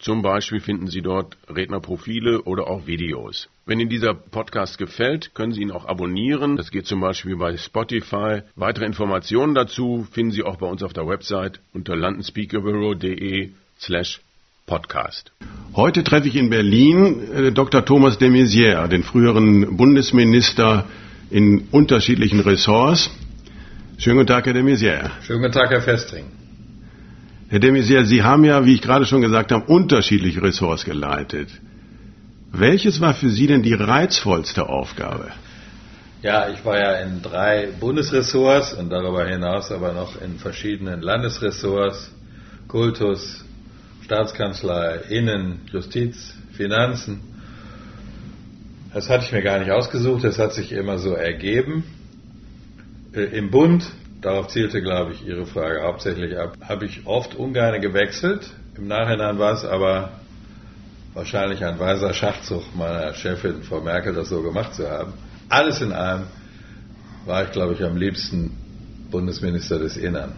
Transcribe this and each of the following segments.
Zum Beispiel finden Sie dort Rednerprofile oder auch Videos. Wenn Ihnen dieser Podcast gefällt, können Sie ihn auch abonnieren. Das geht zum Beispiel bei Spotify. Weitere Informationen dazu finden Sie auch bei uns auf der Website unter londonspeakerbureau.de slash Podcast. Heute treffe ich in Berlin äh, Dr. Thomas de Maizière, den früheren Bundesminister in unterschiedlichen Ressorts. Schönen guten Tag, Herr de Maizière. Schönen guten Tag, Herr Festring. Herr de Maizière, Sie haben ja, wie ich gerade schon gesagt habe, unterschiedliche Ressorts geleitet. Welches war für Sie denn die reizvollste Aufgabe? Ja, ich war ja in drei Bundesressorts und darüber hinaus aber noch in verschiedenen Landesressorts, Kultus, Staatskanzlei, Innen, Justiz, Finanzen. Das hatte ich mir gar nicht ausgesucht, das hat sich immer so ergeben. Äh, Im Bund, darauf zielte, glaube ich, Ihre Frage hauptsächlich ab, habe ich oft ungern gewechselt. Im Nachhinein war es aber wahrscheinlich ein weiser Schachzug meiner Chefin, Frau Merkel, das so gemacht zu haben. Alles in allem war ich, glaube ich, am liebsten Bundesminister des Innern.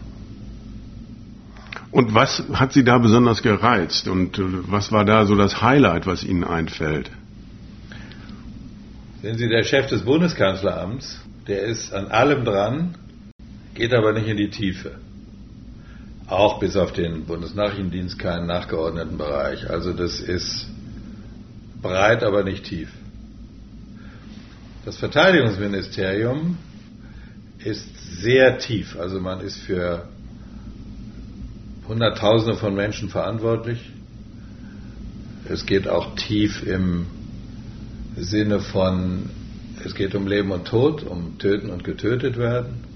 Und was hat Sie da besonders gereizt und äh, was war da so das Highlight, was Ihnen einfällt? Sehen Sie, der Chef des Bundeskanzleramts, der ist an allem dran, geht aber nicht in die Tiefe. Auch bis auf den Bundesnachrichtendienst keinen nachgeordneten Bereich. Also das ist breit, aber nicht tief. Das Verteidigungsministerium ist sehr tief. Also man ist für Hunderttausende von Menschen verantwortlich. Es geht auch tief im Sinne von, es geht um Leben und Tod, um Töten und getötet werden.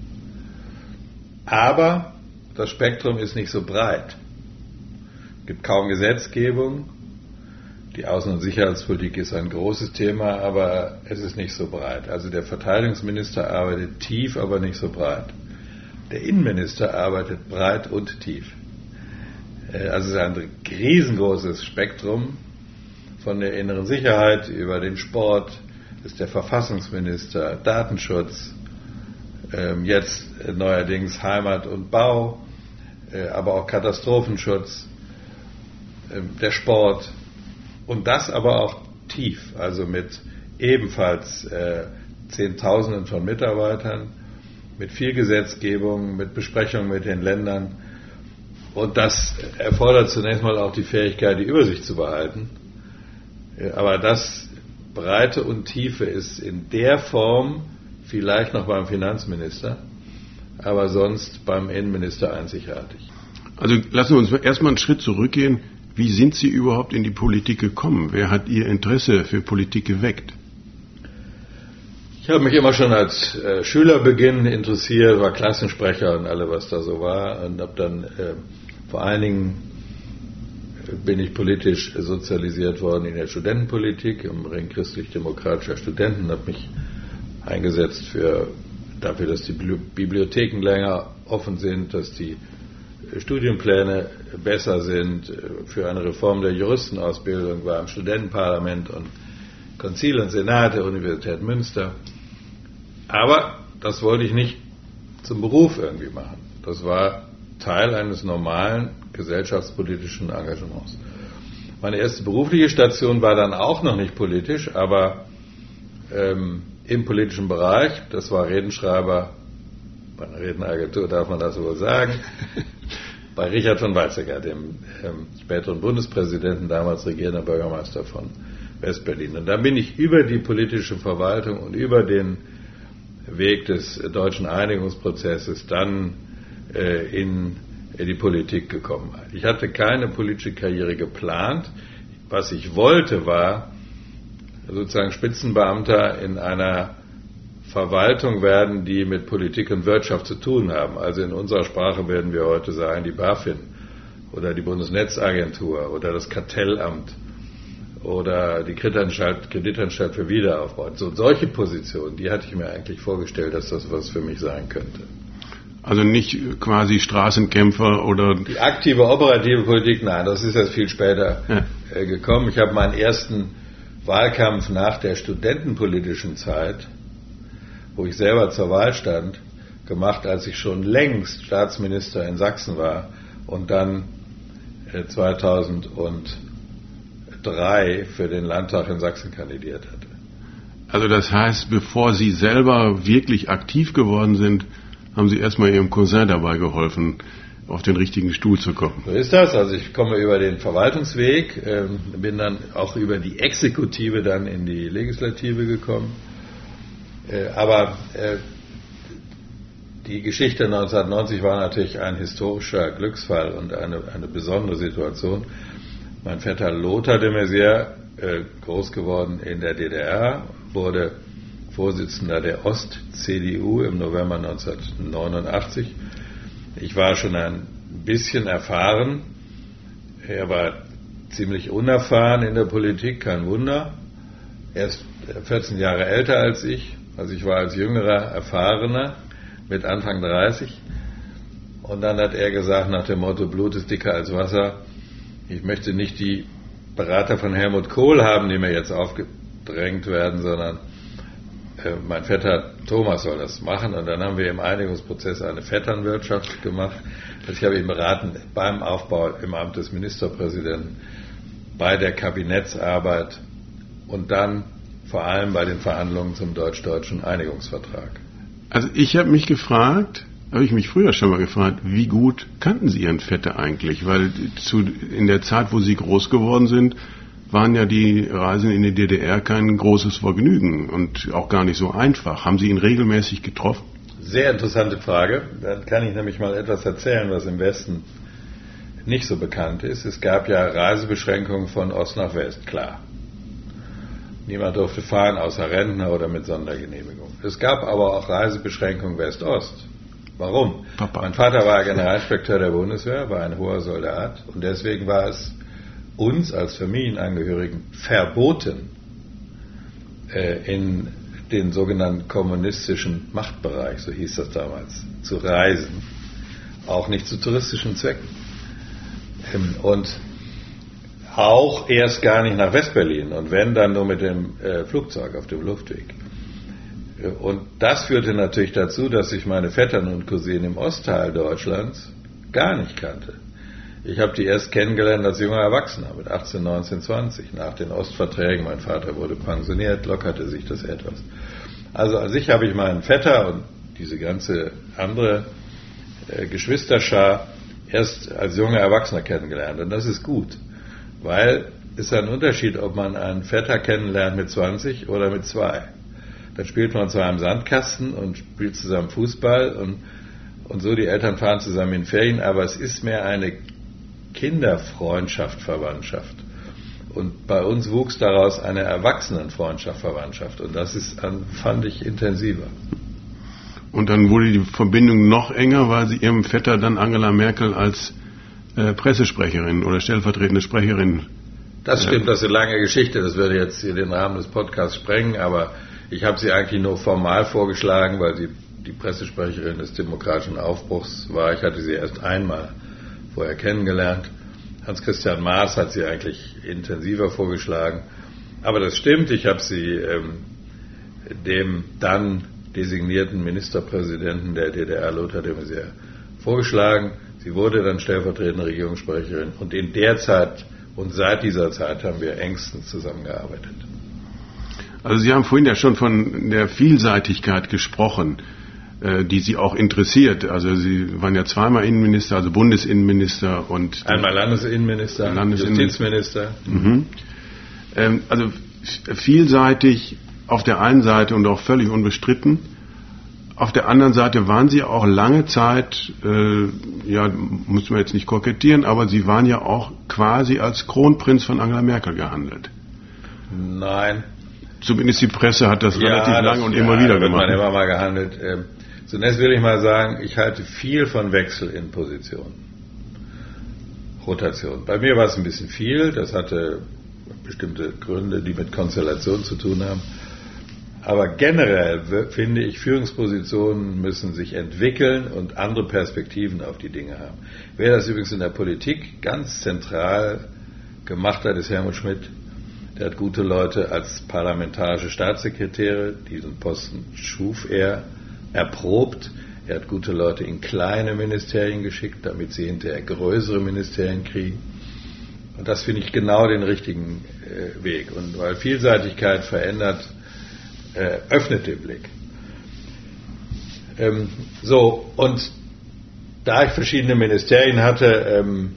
Aber das Spektrum ist nicht so breit. Es gibt kaum Gesetzgebung. Die Außen- und Sicherheitspolitik ist ein großes Thema, aber es ist nicht so breit. Also der Verteidigungsminister arbeitet tief, aber nicht so breit. Der Innenminister arbeitet breit und tief. Äh, also es ist ein riesengroßes Spektrum von der inneren Sicherheit über den Sport, ist der Verfassungsminister, Datenschutz, jetzt neuerdings Heimat und Bau, äh, aber auch Katastrophenschutz, ähm, der Sport und das aber auch tief, also mit ebenfalls äh, Zehntausenden von Mitarbeitern, mit viel Gesetzgebung, mit Besprechungen mit den Ländern und das erfordert zunächst mal auch die Fähigkeit, die Übersicht zu behalten. Aber das Breite und Tiefe ist in der Form vielleicht noch beim Finanzminister, aber sonst beim Innenminister einzigartig. Also lassen wir uns erstmal einen Schritt zurückgehen. Wie sind Sie überhaupt in die Politik gekommen? Wer hat Ihr Interesse für Politik geweckt? Ich habe mich immer schon als äh, Schülerbeginn interessiert, war Klassensprecher und alle, was da so war, und habe dann äh, vor allen Dingen bin ich politisch sozialisiert worden in der Studentenpolitik, im Ring christlich-demokratischer Studenten, habe mich eingesetzt für, dafür, dass die Bibliotheken länger offen sind, dass die Studienpläne besser sind, für eine Reform der Juristenausbildung, war im Studentenparlament und Konzil und Senat der Universität Münster. Aber das wollte ich nicht zum Beruf irgendwie machen. Das war Teil eines normalen gesellschaftspolitischen Engagements. Meine erste berufliche Station war dann auch noch nicht politisch, aber ähm, im politischen Bereich. Das war Redenschreiber bei einer Redenagentur, darf man das wohl sagen, bei Richard von Weizsäcker, dem ähm, späteren Bundespräsidenten, damals regierender Bürgermeister von Westberlin. Und da bin ich über die politische Verwaltung und über den Weg des deutschen Einigungsprozesses dann äh, in die Politik gekommen. Ich hatte keine politische Karriere geplant. Was ich wollte, war sozusagen Spitzenbeamter in einer Verwaltung werden, die mit Politik und Wirtschaft zu tun haben. Also in unserer Sprache werden wir heute sagen, die BaFin oder die Bundesnetzagentur oder das Kartellamt oder die Kreditanstalt, Kreditanstalt für Wiederaufbau. So, solche Positionen, die hatte ich mir eigentlich vorgestellt, dass das was für mich sein könnte. Also nicht quasi Straßenkämpfer oder. Die aktive operative Politik, nein, das ist erst viel später ja. Äh, gekommen. Ich habe meinen ersten Wahlkampf nach der studentenpolitischen Zeit, wo ich selber zur Wahl stand, gemacht, als ich schon längst Staatsminister in Sachsen war und dann 2003 äh, für den Landtag in Sachsen kandidiert hatte. Also das heißt, bevor Sie selber wirklich aktiv geworden sind, haben Sie erstmal Ihrem Cousin dabei geholfen, auf den richtigen Stuhl zu kommen. So ist das. Also ich komme über den Verwaltungsweg, äh, bin dann auch über die Exekutive dann in die Legislative gekommen. Äh, aber äh, die Geschichte 1990 war natürlich ein historischer Glücksfall und eine, eine besondere Situation. Mein Vetter Lothar de Maizière, äh, groß geworden in der DDR, wurde Vorsitzender der Ost-CDU im November 1989. Ich war schon ein bisschen erfahren. Er war ziemlich unerfahren in der Politik, kein Wunder. Er ist 14 Jahre älter als ich. Also ich war als jüngerer Erfahrener mit Anfang 30. Und dann hat er gesagt, nach dem Motto, Blut ist dicker als Wasser, ich möchte nicht die Berater von Helmut Kohl haben, die mir jetzt aufgedrängt werden, sondern mein Vetter Thomas soll das machen. Und dann haben wir im Einigungsprozess eine Vetternwirtschaft gemacht. Also ich habe ihn beraten beim Aufbau im Amt des Ministerpräsidenten, bei der Kabinettsarbeit und dann vor allem bei den Verhandlungen zum deutsch-deutschen Einigungsvertrag. Also ich habe mich gefragt, habe ich mich früher schon mal gefragt, wie gut kannten Sie Ihren Vetter eigentlich? Weil zu, in der Zeit, wo Sie groß geworden sind, waren ja die Reisen in die DDR kein großes Vergnügen und auch gar nicht so einfach. Haben Sie ihn regelmäßig getroffen? Sehr interessante Frage. Dann kann ich nämlich mal etwas erzählen, was im Westen nicht so bekannt ist. Es gab ja Reisebeschränkungen von Ost nach West, klar. Niemand durfte fahren, außer Rentner oder mit Sondergenehmigung. Es gab aber auch Reisebeschränkungen West-Ost. Warum? Papa. Mein Vater war Generalinspekteur der Bundeswehr, war ein hoher Soldat und deswegen war es uns als Familienangehörigen verboten, äh, in den sogenannten kommunistischen Machtbereich, so hieß das damals, zu reisen. Auch nicht zu touristischen Zwecken. Ähm, und auch erst gar nicht nach Westberlin und wenn, dann nur mit dem äh, Flugzeug auf dem Luftweg. Äh, und das führte natürlich dazu, dass ich meine Vettern und Cousinen im Ostteil Deutschlands gar nicht kannte. Ich habe die erst kennengelernt als junger Erwachsener mit 18, 19, 20 nach den Ostverträgen. Mein Vater wurde pensioniert, lockerte sich das etwas. Also als ich habe ich meinen Vetter und diese ganze andere äh, Geschwisterschar erst als junger Erwachsener kennengelernt. Und das ist gut, weil es ist ein Unterschied, ob man einen Vetter kennenlernt mit 20 oder mit zwei. Dann spielt man zu einem Sandkasten und spielt zusammen Fußball und, und so. Die Eltern fahren zusammen in Ferien, aber es ist mehr eine Kinderfreundschaft, Verwandtschaft. Und bei uns wuchs daraus eine Erwachsenenfreundschaft, Verwandtschaft. Und das ist, fand ich intensiver. Und dann wurde die Verbindung noch enger, weil sie ihrem Vetter dann Angela Merkel als äh, Pressesprecherin oder stellvertretende Sprecherin. Das stimmt, äh, das ist eine lange Geschichte, das würde jetzt hier den Rahmen des Podcasts sprengen, aber ich habe sie eigentlich nur formal vorgeschlagen, weil sie die Pressesprecherin des demokratischen Aufbruchs war. Ich hatte sie erst einmal vorher kennengelernt. Hans-Christian Maas hat sie eigentlich intensiver vorgeschlagen. Aber das stimmt, ich habe sie ähm, dem dann designierten Ministerpräsidenten der DDR, Lothar de Maizière, vorgeschlagen. Sie wurde dann stellvertretende Regierungssprecherin und in der Zeit und seit dieser Zeit haben wir engstens zusammengearbeitet. Also Sie haben vorhin ja schon von der Vielseitigkeit gesprochen. Äh, die Sie auch interessiert. Also Sie waren ja zweimal Innenminister, also Bundesinnenminister und einmal Landesinnenminister, Justizminister. Mhm. Ähm, also vielseitig auf der einen Seite und auch völlig unbestritten. Auf der anderen Seite waren Sie auch lange Zeit, äh, ja, muss man jetzt nicht kokettieren, aber Sie waren ja auch quasi als Kronprinz von Angela Merkel gehandelt. Nein. Zumindest die Presse hat das ja, relativ das, lange und ja, immer wieder gemacht. Man immer mal gehandelt. Ähm, Zunächst will ich mal sagen, ich halte viel von Wechsel in Positionen. Rotation. Bei mir war es ein bisschen viel, das hatte bestimmte Gründe, die mit Konstellation zu tun haben. Aber generell finde ich, Führungspositionen müssen sich entwickeln und andere Perspektiven auf die Dinge haben. Wer das übrigens in der Politik ganz zentral gemacht hat, ist Helmut Schmidt. Der hat gute Leute als parlamentarische Staatssekretäre, diesen Posten schuf er, erprobt. Er hat gute Leute in kleine Ministerien geschickt, damit sie hinterher größere Ministerien kriegen. Und das finde ich genau den richtigen äh, Weg. Und weil Vielseitigkeit verändert äh, öffnet den Blick. Ähm, so, und da ich verschiedene Ministerien hatte, ähm,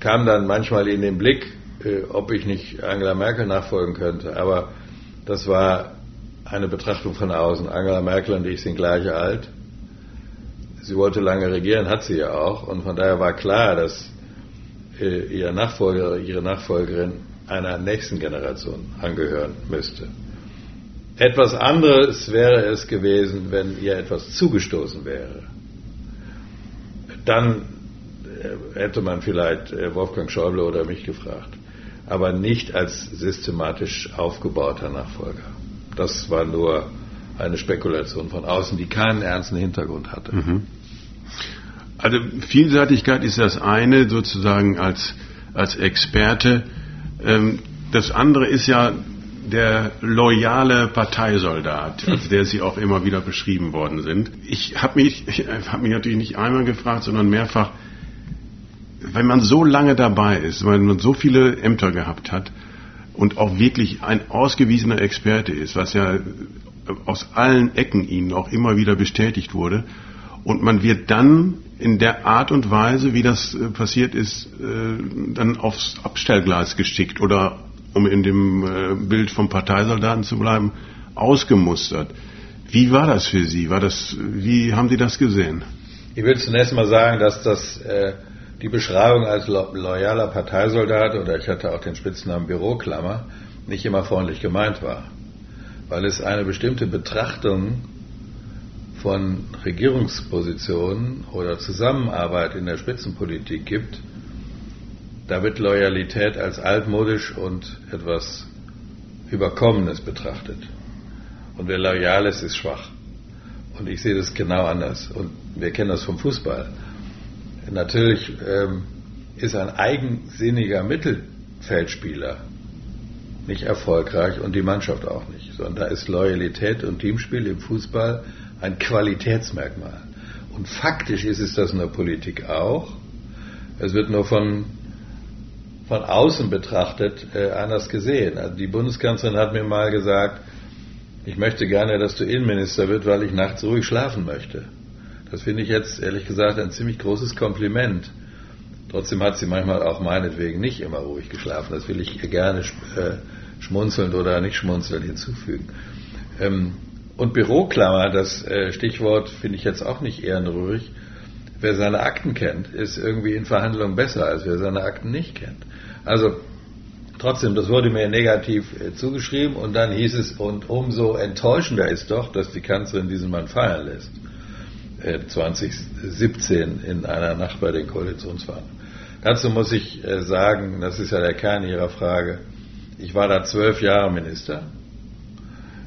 kam dann manchmal in den Blick, äh, ob ich nicht Angela Merkel nachfolgen könnte. Aber das war eine Betrachtung von außen. Angela Merkel und ich sind gleich alt. Sie wollte lange regieren, hat sie ja auch. Und von daher war klar, dass äh, ihr Nachfolger, ihre Nachfolgerin einer nächsten Generation angehören müsste. Etwas anderes wäre es gewesen, wenn ihr etwas zugestoßen wäre. Dann äh, hätte man vielleicht äh, Wolfgang Schäuble oder mich gefragt. Aber nicht als systematisch aufgebauter Nachfolger. Das war nur eine Spekulation von außen, die keinen ernsten Hintergrund hatte. Mhm. Also Vielseitigkeit ist das eine sozusagen als, als Experte. Ähm, das andere ist ja der loyale Parteisoldat, als der sie auch immer wieder beschrieben worden sind. Ich habe mich, hab mich natürlich nicht einmal gefragt, sondern mehrfach, wenn man so lange dabei ist, weil man so viele Ämter gehabt hat und auch wirklich ein ausgewiesener Experte ist, was ja aus allen Ecken ihnen auch immer wieder bestätigt wurde, und man wird dann in der Art und Weise, wie das äh, passiert ist, äh, dann aufs Abstellgleis geschickt oder um in dem äh, Bild vom Parteisoldaten zu bleiben, ausgemustert. Wie war das für Sie? War das, wie haben Sie das gesehen? Ich will zunächst mal sagen, dass das äh, die Beschreibung als lo loyaler Parteisoldat oder ich hatte auch den Spitznamen Büroklammer nicht immer freundlich gemeint war, weil es eine bestimmte Betrachtung von Regierungspositionen oder Zusammenarbeit in der Spitzenpolitik gibt, da wird Loyalität als altmodisch und etwas Überkommenes betrachtet. Und wer loyal ist, ist schwach. Und ich sehe das genau anders. Und wir kennen das vom Fußball. Natürlich ähm, ist ein eigensinniger Mittelfeldspieler nicht erfolgreich und die Mannschaft auch nicht. Sondern da ist Loyalität und Teamspiel im Fußball ein Qualitätsmerkmal. Und faktisch ist es das in der Politik auch. Es wird nur von von außen betrachtet äh, anders gesehen. Also die Bundeskanzlerin hat mir mal gesagt, ich möchte gerne, dass du Innenminister wird, weil ich nachts ruhig schlafen möchte. Das finde ich jetzt ehrlich gesagt ein ziemlich großes Kompliment. Trotzdem hat sie manchmal auch meinetwegen nicht immer ruhig geschlafen. Das will ich ihr gerne äh, schmunzelnd oder nicht schmunzelnd hinzufügen. Ähm, und Büroklammer, das äh, Stichwort finde ich jetzt auch nicht ehrenrührig. Wer seine Akten kennt, ist irgendwie in Verhandlungen besser, als wer seine Akten nicht kennt. Also trotzdem, das wurde mir negativ äh, zugeschrieben und dann hieß es, und umso enttäuschender ist doch, dass die Kanzlerin diesen Mann feiern lässt. 2017 äh, in einer Nacht bei den Koalitionsverhandlungen. Dazu muss ich äh, sagen, das ist ja der Kern Ihrer Frage, ich war da zwölf Jahre Minister.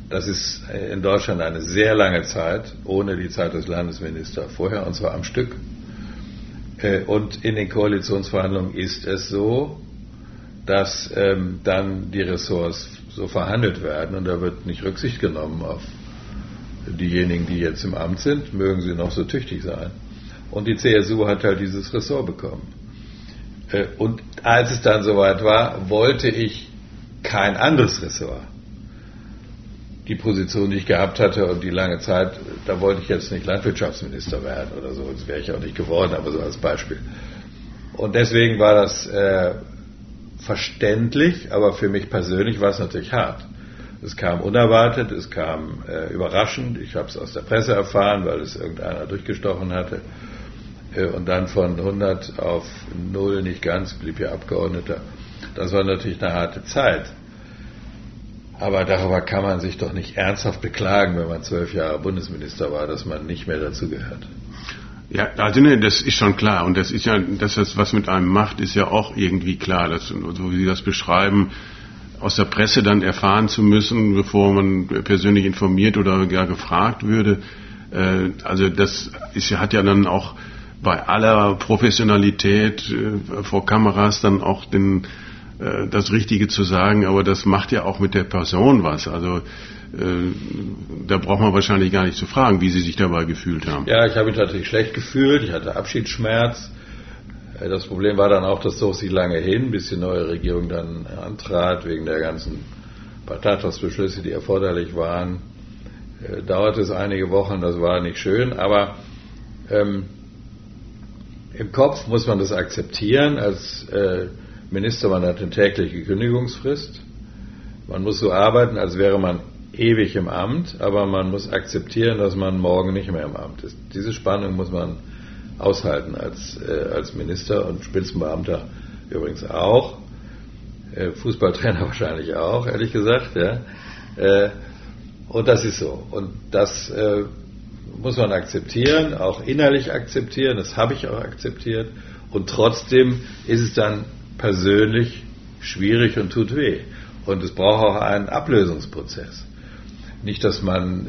Das ist in Deutschland eine sehr lange Zeit, ohne die Zeit des Landesministers vorher, und zwar am Stück. Und in den Koalitionsverhandlungen ist es so, dass ähm, dann die Ressorts so verhandelt werden und da wird nicht Rücksicht genommen auf diejenigen, die jetzt im Amt sind, mögen sie noch so tüchtig sein. Und die CSU hat halt dieses Ressort bekommen. Äh, und als es dann soweit war, wollte ich kein anderes Ressort. Die Position, die ich gehabt hatte und die lange Zeit, da wollte ich jetzt nicht Landwirtschaftsminister werden oder so, das wäre ich auch nicht geworden, aber so als Beispiel. Und deswegen war das äh, verständlich, aber für mich persönlich war es natürlich hart. Es kam unerwartet, es kam äh, überraschend. Ich habe es aus der Presse erfahren, weil es irgendeiner durchgestochen hatte. Äh, und dann von 100 auf 0 nicht ganz, blieb hier Abgeordneter. Das war natürlich eine harte Zeit. Aber darüber kann man sich doch nicht ernsthaft beklagen, wenn man zwölf Jahre Bundesminister war, dass man nicht mehr dazu gehört. Ja, also ne, das ist schon klar. Und das ist ja, das was mit einem macht, ist ja auch irgendwie klar. Dass, so wie Sie das beschreiben, aus der Presse dann erfahren zu müssen, bevor man persönlich informiert oder gar gefragt würde. Äh, also das ist, hat ja dann auch bei aller Professionalität äh, vor Kameras dann auch den, äh, das Richtige zu sagen, aber das macht ja auch mit der Person was. Also da braucht man wahrscheinlich gar nicht zu fragen, wie Sie sich dabei gefühlt haben. Ja, ich habe mich natürlich schlecht gefühlt, ich hatte Abschiedsschmerz. Das Problem war dann auch, das zog sich lange hin, bis die neue Regierung dann antrat, wegen der ganzen Parteitagsbeschlüsse, die erforderlich waren. Dauerte es einige Wochen, das war nicht schön, aber ähm, im Kopf muss man das akzeptieren. Als äh, Minister, man hat eine tägliche Kündigungsfrist. Man muss so arbeiten, als wäre man ewig im Amt, aber man muss akzeptieren, dass man morgen nicht mehr im Amt ist. Diese Spannung muss man aushalten als, äh, als Minister und Spitzenbeamter übrigens auch. Äh, Fußballtrainer wahrscheinlich auch, ehrlich gesagt. Ja. Äh, und das ist so. Und das äh, muss man akzeptieren, auch innerlich akzeptieren, das habe ich auch akzeptiert. Und trotzdem ist es dann persönlich schwierig und tut weh. Und es braucht auch einen Ablösungsprozess. Nicht, dass man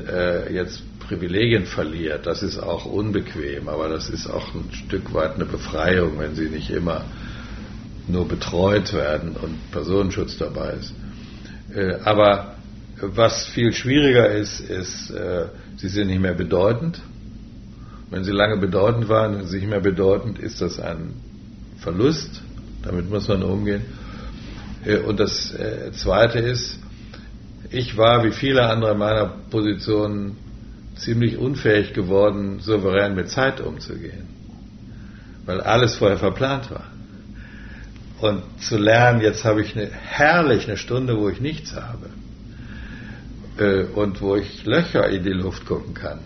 jetzt Privilegien verliert, das ist auch unbequem, aber das ist auch ein Stück weit eine Befreiung, wenn sie nicht immer nur betreut werden und Personenschutz dabei ist. Äh, aber was viel schwieriger ist, ist, äh, sie sind nicht mehr bedeutend. Wenn sie lange bedeutend waren und nicht mehr bedeutend, ist das ein Verlust. Damit muss man umgehen. Äh, und das Zweite ist, ich war wie viele andere in meiner Position ziemlich unfähig geworden, souverän mit Zeit umzugehen, weil alles vorher verplant war. Und zu lernen, jetzt habe ich eine, herrlich eine Stunde, wo ich nichts habe äh, und wo ich Löcher in die Luft gucken kann,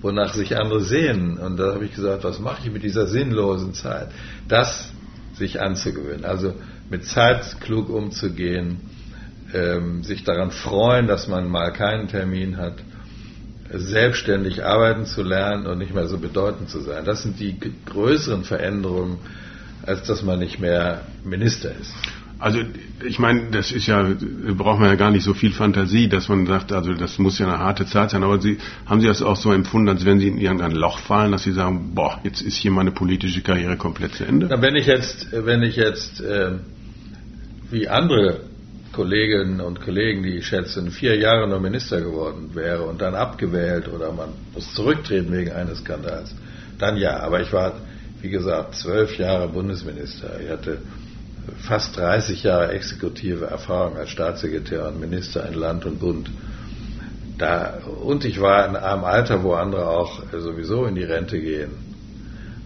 wonach sich andere sehnen. Und da habe ich gesagt, was mache ich mit dieser sinnlosen Zeit? Das sich anzugewöhnen, also mit Zeit klug umzugehen, ähm, sich daran freuen, dass man mal keinen Termin hat, selbstständig arbeiten zu lernen und nicht mehr so bedeutend zu sein. Das sind die größeren Veränderungen, als dass man nicht mehr Minister ist. Also ich meine, das ist ja, braucht man ja gar nicht so viel Fantasie, dass man sagt, also das muss ja eine harte Zeit sein, aber Sie, haben Sie das auch so empfunden, als wenn Sie in irgendein Loch fallen, dass Sie sagen, boah, jetzt ist hier meine politische Karriere komplett zu Ende? Na, wenn ich jetzt, wenn ich jetzt äh, wie andere Kolleginnen und Kollegen, die ich schätze, vier Jahre nur Minister geworden wäre und dann abgewählt oder man muss zurücktreten wegen eines Skandals, dann ja. Aber ich war, wie gesagt, zwölf Jahre Bundesminister. Ich hatte fast 30 Jahre exekutive Erfahrung als Staatssekretär und Minister in Land und Bund. Da, und ich war in einem Alter, wo andere auch sowieso in die Rente gehen,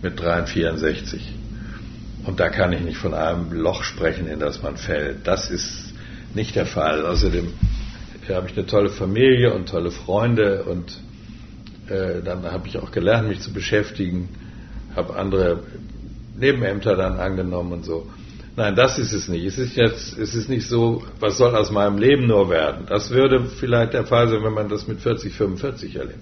mit 63. Und da kann ich nicht von einem Loch sprechen, in das man fällt. Das ist nicht der Fall. Außerdem habe ich eine tolle Familie und tolle Freunde und äh, dann habe ich auch gelernt, mich zu beschäftigen, habe andere Nebenämter dann angenommen und so. Nein, das ist es nicht. Es ist jetzt, es ist nicht so, was soll aus meinem Leben nur werden. Das würde vielleicht der Fall sein, wenn man das mit 40, 45 erlebt.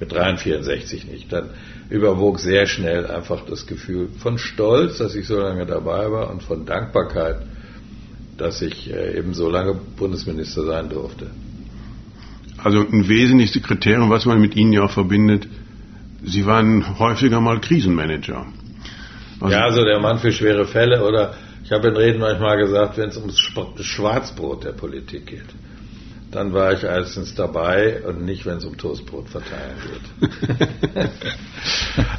Mit 63 nicht. Dann überwog sehr schnell einfach das Gefühl von Stolz, dass ich so lange dabei war und von Dankbarkeit, dass ich äh, eben so lange Bundesminister sein durfte. Also ein wesentliches Kriterium, was man mit Ihnen ja auch verbindet, Sie waren häufiger mal Krisenmanager. Also ja, also der Mann für schwere Fälle oder ich habe in Reden manchmal gesagt, wenn es ums Schwarzbrot der Politik geht, dann war ich erstens dabei und nicht, wenn es um Toastbrot verteilen geht.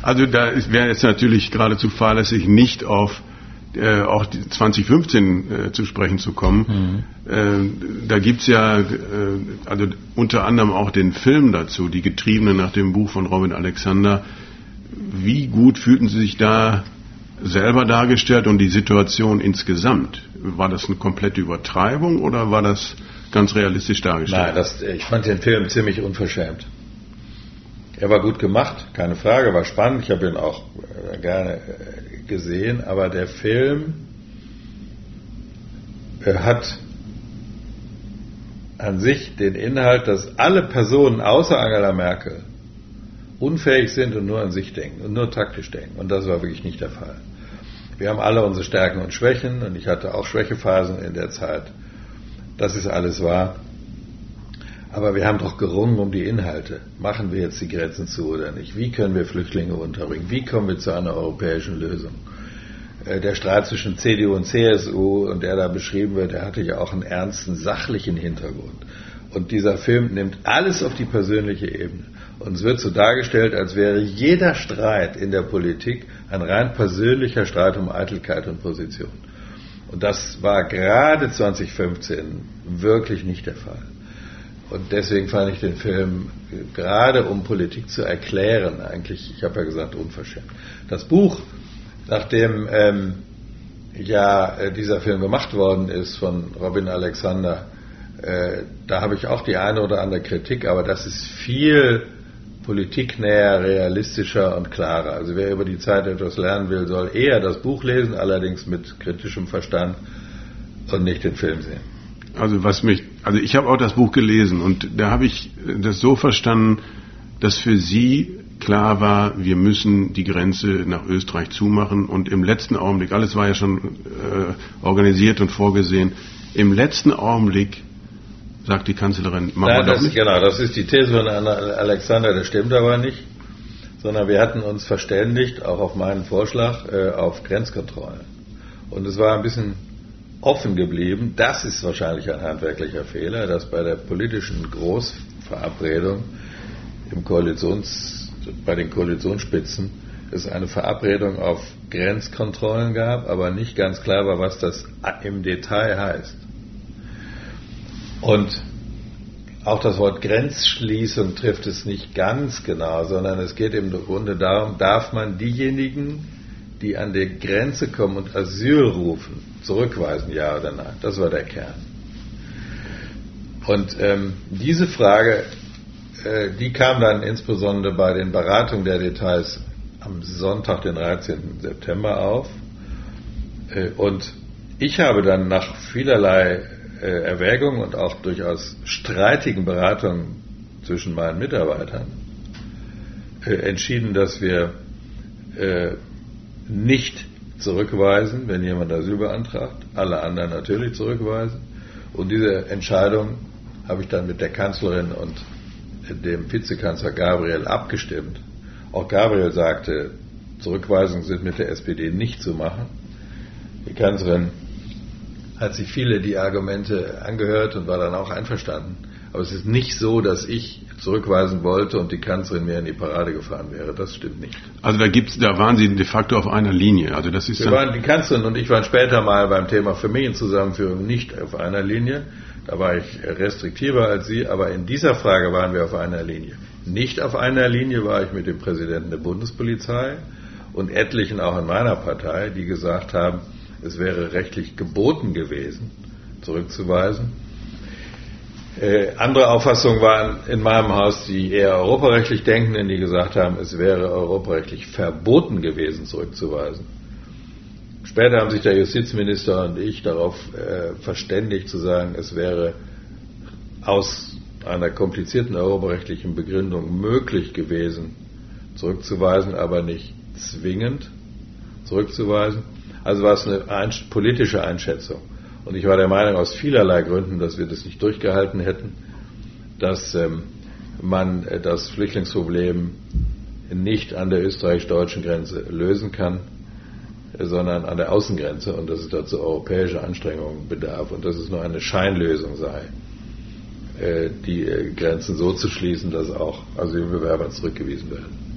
also da wäre jetzt natürlich geradezu fahrlässig, nicht auf äh, auch 2015 äh, zu sprechen zu kommen. Mhm. Äh, da gibt's ja äh, also unter anderem auch den Film dazu, Die Getriebene nach dem Buch von Robin Alexander. Wie gut fühlten Sie sich da selber dargestellt und die Situation insgesamt? War das eine komplette Übertreibung oder war das ganz realistisch dargestellt? Nein, das, ich fand den Film ziemlich unverschämt. Er war gut gemacht, keine Frage, war spannend. Ich habe ihn auch äh, gerne äh, gesehen, aber der Film äh, hat an sich den Inhalt, dass alle Personen außer Angela Merkel unfähig sind und nur an sich denken und nur taktisch denken. Und das war wirklich nicht der Fall. Wir haben alle unsere Stärken und Schwächen und ich hatte auch Schwächephasen in der Zeit. Das ist alles wahr. Aber wir haben doch gerungen um die Inhalte. Machen wir jetzt die Grenzen zu oder nicht? Wie können wir Flüchtlinge unterbringen? Wie kommen wir zu einer europäischen Lösung? Äh, der Streit zwischen CDU und CSU und der da beschrieben wird, der hatte ja auch einen ernsten sachlichen Hintergrund. Und dieser Film nimmt alles auf die persönliche Ebene. Und es wird so dargestellt, als wäre jeder Streit in der Politik ein rein persönlicher Streit um Eitelkeit und Position. Und das war gerade 2015 wirklich nicht der Fall. Und deswegen fand ich den Film, gerade um Politik zu erklären, eigentlich, ich habe ja gesagt, unverschämt. Das Buch, nachdem ähm, ja äh, dieser Film gemacht worden ist von Robin Alexander, äh, da habe ich auch die eine oder andere Kritik, aber das ist viel politiknäher, realistischer und klarer. Also wer über die Zeit etwas lernen will, soll eher das Buch lesen, allerdings mit kritischem Verstand und nicht den Film sehen. Also was mich, also ich habe auch das Buch gelesen und da habe ich das so verstanden, dass für Sie klar war, wir müssen die Grenze nach Österreich zumachen und im letzten Augenblick, alles war ja schon äh, organisiert und vorgesehen, im letzten Augenblick sagt die Kanzlerin, machen Nein, wir das, nicht. Genau, das ist die These von Alexander, das stimmt aber nicht, sondern wir hatten uns verständigt, auch auf meinen Vorschlag, äh, auf Grenzkontrollen. Und es war ein bisschen offen geblieben. Das ist wahrscheinlich ein handwerklicher Fehler, dass bei der politischen Großverabredung im Koalitions, bei den Koalitionsspitzen es eine Verabredung auf Grenzkontrollen gab, aber nicht ganz klar war, was das im Detail heißt. Und auch das Wort Grenzschließung trifft es nicht ganz genau, sondern es geht im Grunde darum, darf man diejenigen, die an die Grenze kommen und Asyl rufen, zurückweisen, ja oder nein. Das war der Kern. Und ähm, diese Frage, äh, die kam dann insbesondere bei den Beratungen der Details am Sonntag, den 13. September auf. Äh, und ich habe dann nach vielerlei äh, Erwägungen und auch durchaus streitigen Beratungen zwischen meinen Mitarbeitern äh, entschieden, dass wir äh, nicht zurückweisen, wenn jemand Asyl beantragt, alle anderen natürlich zurückweisen. Und diese Entscheidung habe ich dann mit der Kanzlerin und dem Vizekanzler Gabriel abgestimmt. Auch Gabriel sagte, Zurückweisungen sind mit der SPD nicht zu machen. Die Kanzlerin hat sich viele die Argumente angehört und war dann auch einverstanden. Aber es ist nicht so, dass ich zurückweisen wollte und die Kanzlerin mehr in die Parade gefahren wäre. Das stimmt nicht. Also da gibt's, da waren Sie de facto auf einer Linie. Also das ist Wir waren, die Kanzlerin und ich waren später mal beim Thema Familienzusammenführung nicht auf einer Linie. Da war ich restriktiver als Sie, aber in dieser Frage waren wir auf einer Linie. Nicht auf einer Linie war ich mit dem Präsidenten der Bundespolizei und etlichen auch in meiner Partei, die gesagt haben, es wäre rechtlich geboten gewesen, zurückzuweisen. Äh, andere Auffassungen waren in meinem Haus die eher europarechtlich Denkenden, die gesagt haben, es wäre europarechtlich verboten gewesen, zurückzuweisen. Später haben sich der Justizminister und ich darauf äh, verständigt zu sagen, es wäre aus einer komplizierten europarechtlichen Begründung möglich gewesen, zurückzuweisen, aber nicht zwingend zurückzuweisen. Also war es eine politische Einschätzung. Und ich war der Meinung aus vielerlei Gründen, dass wir das nicht durchgehalten hätten, dass ähm, man äh, das Flüchtlingsproblem nicht an der österreichisch-deutschen Grenze lösen kann, äh, sondern an der Außengrenze und dass es dazu europäische Anstrengungen bedarf und dass es nur eine Scheinlösung sei, äh, die Grenzen so zu schließen, dass auch Asylbewerber zurückgewiesen werden.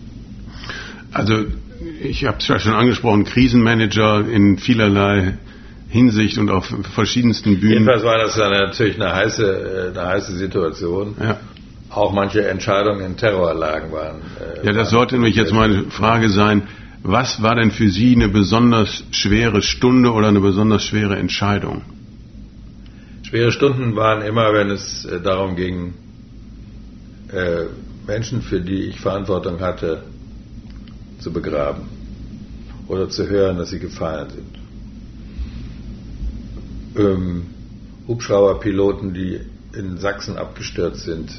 Also ich habe es ja schon angesprochen, Krisenmanager in vielerlei Hinsicht und auf verschiedensten Bühnen. Jedenfalls war das dann natürlich eine heiße, äh, eine heiße Situation. Ja. Auch manche Entscheidungen in Terrorlagen waren. Äh, ja, das sollte nämlich jetzt meine Frage sein. Was war denn für Sie eine besonders schwere Stunde oder eine besonders schwere Entscheidung? Schwere Stunden waren immer, wenn es äh, darum ging, Menschen, für die ich Verantwortung hatte, zu begraben oder zu hören, dass sie gefallen sind ähm, Hubschrauberpiloten, die in Sachsen abgestürzt sind,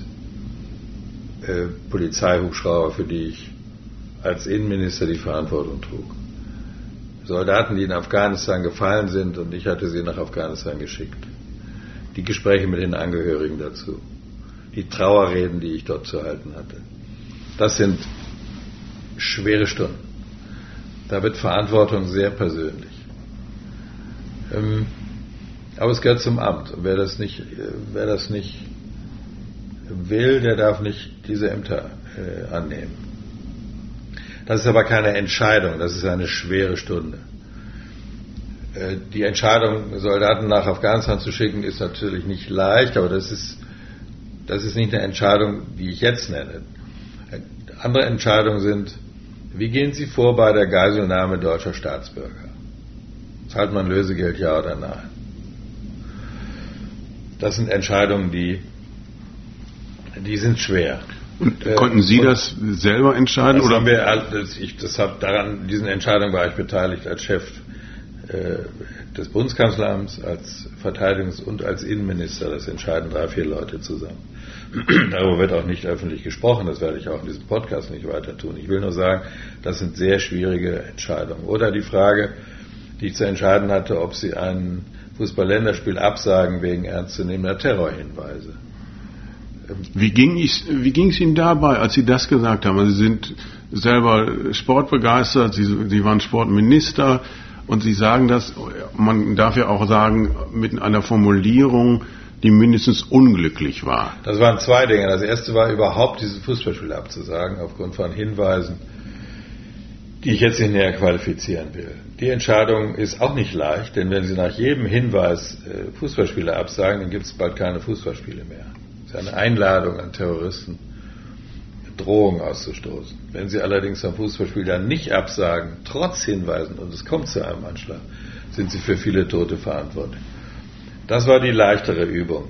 äh, Polizeihubschrauber, für die ich als Innenminister die Verantwortung trug. Soldaten, die in Afghanistan gefallen sind und ich hatte sie nach Afghanistan geschickt. Die Gespräche mit den Angehörigen dazu. Die Trauerreden, die ich dort zu halten hatte. Das sind schwere Stunden. Da wird Verantwortung sehr persönlich. Ähm, aber es gehört zum Amt. Und wer das nicht, wer das nicht will, der darf nicht diese Ämter äh, annehmen. Das ist aber keine Entscheidung, das ist eine schwere Stunde. Äh, die Entscheidung, Soldaten nach Afghanistan zu schicken, ist natürlich nicht leicht, aber das ist, das ist nicht eine Entscheidung, die ich jetzt nenne. Andere Entscheidungen sind, wie gehen Sie vor bei der Geiselnahme deutscher Staatsbürger? Zahlt man Lösegeld ja oder nein? Das sind Entscheidungen, die, die sind schwer. Und äh, konnten Sie und das selber entscheiden? Das oder? Wir, das, ich, das hab daran, diesen Entscheidungen war ich beteiligt als Chef äh, des Bundeskanzleramts, als Verteidigungs- und als Innenminister. Das entscheiden drei, vier Leute zusammen. Darüber wird auch nicht öffentlich gesprochen. Das werde ich auch in diesem Podcast nicht weiter tun. Ich will nur sagen, das sind sehr schwierige Entscheidungen. Oder die Frage, die ich zu entscheiden hatte, ob Sie ein Fußball-Länderspiel absagen wegen ernstzunehmender Terrorhinweise. Wie ging es Ihnen dabei, als Sie das gesagt haben? Also Sie sind selber sportbegeistert, Sie, Sie waren Sportminister und Sie sagen das, man darf ja auch sagen, mit einer Formulierung, die mindestens unglücklich war. Das waren zwei Dinge. Das erste war überhaupt dieses Fußballspiel abzusagen, aufgrund von Hinweisen, die ich jetzt nicht näher qualifizieren will. Die Entscheidung ist auch nicht leicht, denn wenn Sie nach jedem Hinweis äh, Fußballspiele absagen, dann gibt es bald keine Fußballspiele mehr. Das ist eine Einladung an Terroristen, Drohungen auszustoßen. Wenn Sie allerdings am Fußballspiel dann nicht absagen, trotz Hinweisen, und es kommt zu einem Anschlag, sind Sie für viele Tote verantwortlich. Das war die leichtere Übung.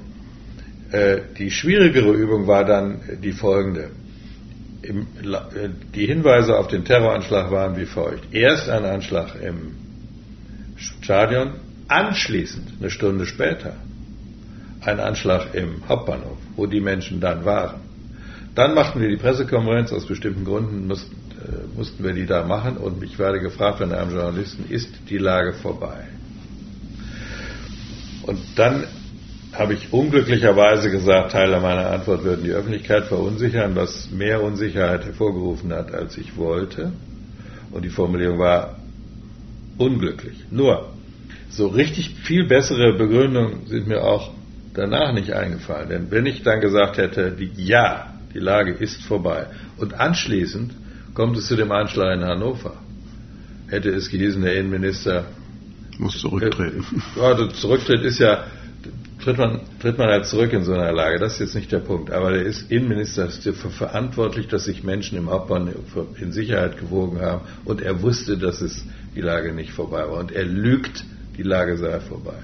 Äh, die schwierigere Übung war dann die folgende. Äh, die Hinweise auf den Terroranschlag waren wie folgt. Erst ein Anschlag im Stadion, anschließend, eine Stunde später, ein Anschlag im Hauptbahnhof, wo die Menschen dann waren. Dann machten wir die Pressekonferenz, aus bestimmten Gründen mussten, äh, mussten wir die da machen und ich werde gefragt von einem Journalisten, ist die Lage vorbei? Und dann habe ich unglücklicherweise gesagt, Teile meiner Antwort würden die Öffentlichkeit verunsichern, was mehr Unsicherheit hervorgerufen hat, als ich wollte. Und die Formulierung war unglücklich. Nur, so richtig viel bessere Begründungen sind mir auch danach nicht eingefallen. Denn wenn ich dann gesagt hätte, die, ja, die Lage ist vorbei, und anschließend kommt es zu dem Anschlag in Hannover, hätte es gehießen, der Innenminister muss zurücktreten. Ja, zurücktritt ist ja tritt man, tritt man halt zurück in so einer Lage. Das ist jetzt nicht der Punkt. Aber der ist Innenminister ist dafür verantwortlich, dass sich Menschen im Hauptbahnhof in Sicherheit gewogen haben. Und er wusste, dass es die Lage nicht vorbei war. Und er lügt, die Lage sei vorbei.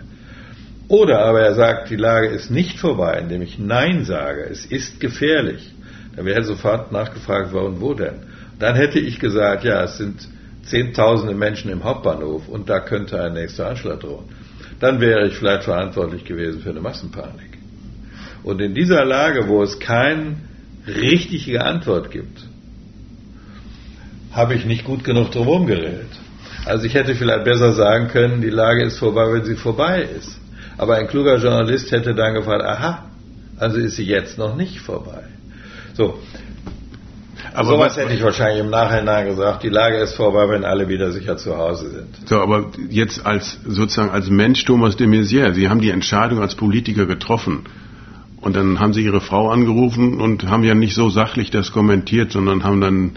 Oder aber er sagt, die Lage ist nicht vorbei, indem ich Nein sage. Es ist gefährlich. Dann wäre sofort nachgefragt worden, wo denn? Dann hätte ich gesagt, ja, es sind Zehntausende Menschen im Hauptbahnhof und da könnte ein nächster Anschlag drohen dann wäre ich vielleicht verantwortlich gewesen für eine Massenpanik. Und in dieser Lage, wo es keine richtige Antwort gibt, habe ich nicht gut genug drumherum geredet. Also ich hätte vielleicht besser sagen können, die Lage ist vorbei, wenn sie vorbei ist. Aber ein kluger Journalist hätte dann gefragt, aha, also ist sie jetzt noch nicht vorbei. So, aber sowas hätte ich wahrscheinlich im Nachhinein gesagt, die Lage ist vorbei, wenn alle wieder sicher zu Hause sind. So, aber jetzt als sozusagen als Mensch Thomas de Maizière, Sie haben die Entscheidung als Politiker getroffen. Und dann haben Sie Ihre Frau angerufen und haben ja nicht so sachlich das kommentiert, sondern haben dann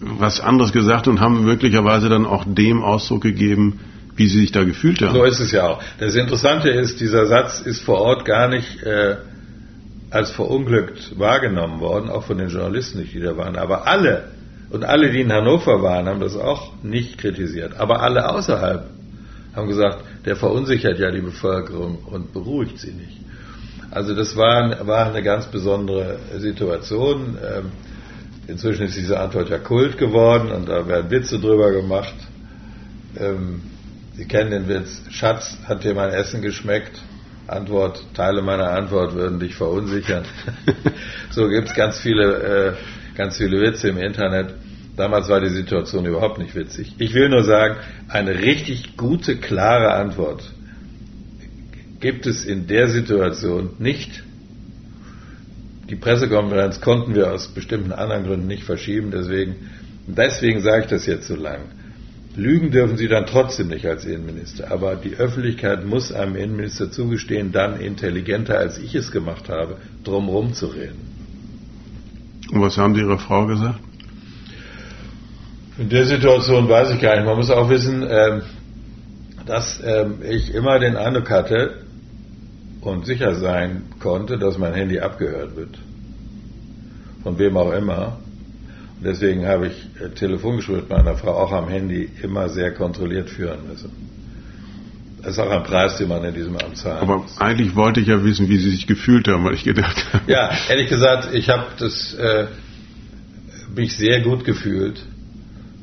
was anderes gesagt und haben möglicherweise dann auch dem Ausdruck gegeben, wie Sie sich da gefühlt haben. So ist es ja auch. Das Interessante ist, dieser Satz ist vor Ort gar nicht äh, als verunglückt wahrgenommen worden, auch von den Journalisten die da waren. Aber alle, und alle, die in Hannover waren, haben das auch nicht kritisiert. Aber alle außerhalb haben gesagt, der verunsichert ja die Bevölkerung und beruhigt sie nicht. Also das war, war eine ganz besondere Situation. Ähm, inzwischen ist diese Antwort ja Kult geworden und da werden Witze drüber gemacht. Ähm, sie kennen den Witz, Schatz, hat dir mein Essen geschmeckt? Antwort, Teile meiner Antwort würden dich verunsichern. so gibt es ganz viele, äh, ganz viele Witze im Internet. Damals war die Situation überhaupt nicht witzig. Ich will nur sagen, eine richtig gute, klare Antwort gibt es in der Situation nicht. Die Pressekonferenz konnten wir aus bestimmten anderen Gründen nicht verschieben, deswegen, deswegen sage ich das jetzt so lang. Lügen dürfen Sie dann trotzdem nicht als Innenminister, aber die Öffentlichkeit muss einem Innenminister zugestehen, dann intelligenter als ich es gemacht habe, drumherum zu reden. Und was haben Sie Ihrer Frau gesagt? In der Situation weiß ich gar nicht. Man muss auch wissen, ähm, dass ähm, ich immer den Eindruck hatte und sicher sein konnte, dass mein Handy abgehört wird. Von wem auch immer. Deswegen habe ich äh, Telefongespräche mit meiner Frau auch am Handy immer sehr kontrolliert führen müssen. Das ist auch ein Preis, den man in diesem Amt zahlt. Aber eigentlich wollte ich ja wissen, wie Sie sich gefühlt haben, weil ich gedacht habe. Ja, ehrlich gesagt, ich habe das äh, mich sehr gut gefühlt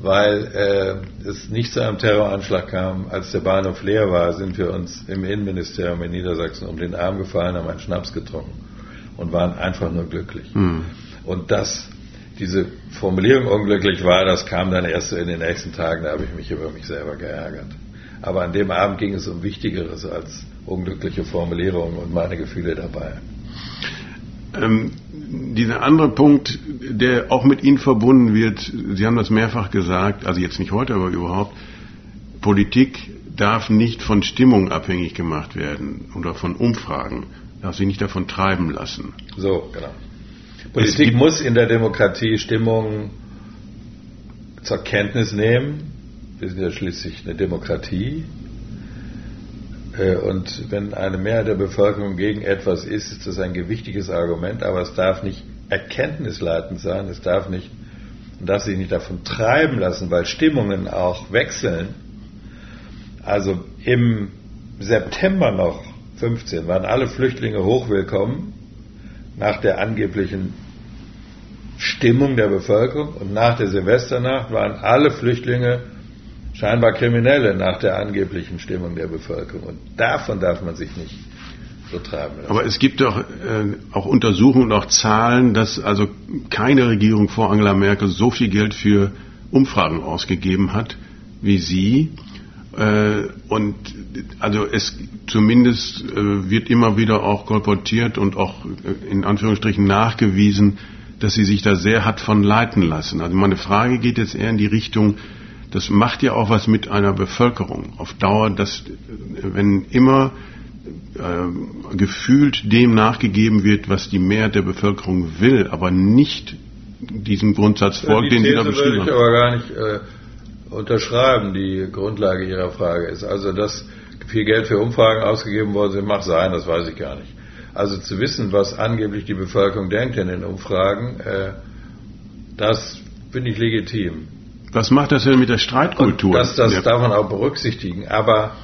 weil äh, es nicht zu einem Terroranschlag kam. Als der Bahnhof leer war, sind wir uns im Innenministerium in Niedersachsen um den Arm gefallen, haben einen Schnaps getrunken und waren einfach nur glücklich. Mhm. Und dass diese Formulierung unglücklich war, das kam dann erst in den nächsten Tagen, da habe ich mich über mich selber geärgert. Aber an dem Abend ging es um Wichtigeres als unglückliche Formulierungen und meine Gefühle dabei. Ähm, dieser andere Punkt, der auch mit Ihnen verbunden wird, Sie haben das mehrfach gesagt, also jetzt nicht heute, aber überhaupt, Politik darf nicht von Stimmung abhängig gemacht werden oder von Umfragen, darf sich nicht davon treiben lassen. So, genau. Politik muss in der Demokratie Stimmung zur Kenntnis nehmen. Wir sind ja schließlich eine Demokratie. Äh, und wenn eine Mehrheit der Bevölkerung gegen etwas ist, ist das ein gewichtiges Argument, aber es darf nicht erkenntnisleitend sein, es darf nicht, man darf sich nicht davon treiben lassen, weil Stimmungen auch wechseln. Also im September noch 15 waren alle Flüchtlinge hochwillkommen nach der angeblichen Stimmung der Bevölkerung und nach der Silvesternacht waren alle Flüchtlinge scheinbar Kriminelle nach der angeblichen Stimmung der Bevölkerung. Und davon darf man sich nicht so treiben lassen. Aber es gibt doch äh, auch Untersuchungen und auch Zahlen, dass also keine Regierung vor Angela Merkel so viel Geld für Umfragen ausgegeben hat wie sie. Äh, und also es zumindest äh, wird immer wieder auch kolportiert und auch äh, in Anführungsstrichen nachgewiesen, dass sie sich da sehr hat von leiten lassen. Also meine Frage geht jetzt eher in die Richtung, das macht ja auch was mit einer Bevölkerung auf Dauer, dass wenn immer äh, gefühlt dem nachgegeben wird, was die Mehrheit der Bevölkerung will, aber nicht diesem Grundsatz folgt, ja, den Sie da haben. würde ich aber gar nicht äh, unterschreiben, die Grundlage Ihrer Frage ist. Also, dass viel Geld für Umfragen ausgegeben worden sind, mag sein, das weiß ich gar nicht. Also zu wissen, was angeblich die Bevölkerung denkt in den Umfragen, äh, das finde ich legitim. Was macht das denn mit der Streitkultur? Und das, das ja. darf man auch berücksichtigen. Aber